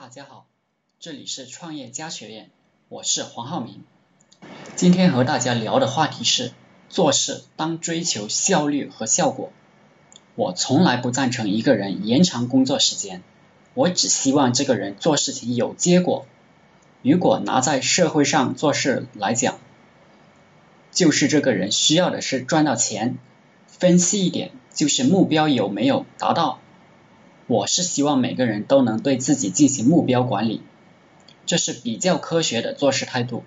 大家好，这里是创业家学院，我是黄浩明。今天和大家聊的话题是做事当追求效率和效果。我从来不赞成一个人延长工作时间，我只希望这个人做事情有结果。如果拿在社会上做事来讲，就是这个人需要的是赚到钱。分析一点，就是目标有没有达到。我是希望每个人都能对自己进行目标管理，这是比较科学的做事态度。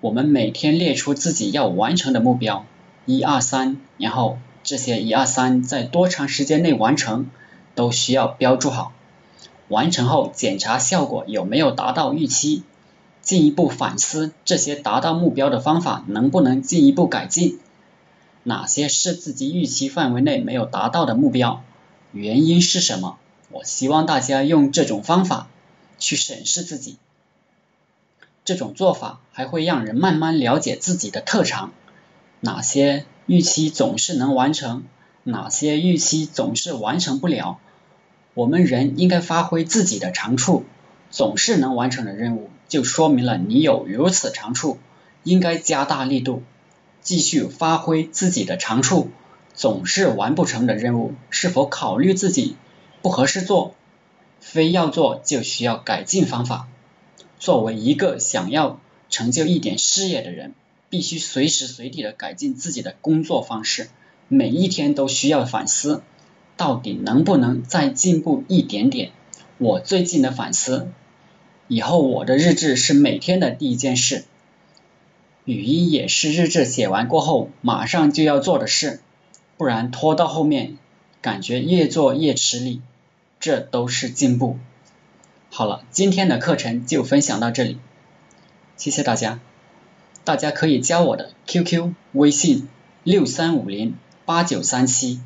我们每天列出自己要完成的目标，一二三，然后这些一二三在多长时间内完成，都需要标注好。完成后检查效果有没有达到预期，进一步反思这些达到目标的方法能不能进一步改进，哪些是自己预期范围内没有达到的目标。原因是什么？我希望大家用这种方法去审视自己。这种做法还会让人慢慢了解自己的特长，哪些预期总是能完成，哪些预期总是完成不了。我们人应该发挥自己的长处，总是能完成的任务，就说明了你有如此长处，应该加大力度，继续发挥自己的长处。总是完不成的任务，是否考虑自己不合适做？非要做就需要改进方法。作为一个想要成就一点事业的人，必须随时随地的改进自己的工作方式，每一天都需要反思，到底能不能再进步一点点？我最近的反思，以后我的日志是每天的第一件事，语音也是日志写完过后马上就要做的事。不然拖到后面，感觉越做越吃力，这都是进步。好了，今天的课程就分享到这里，谢谢大家。大家可以加我的 QQ 微信六三五零八九三七。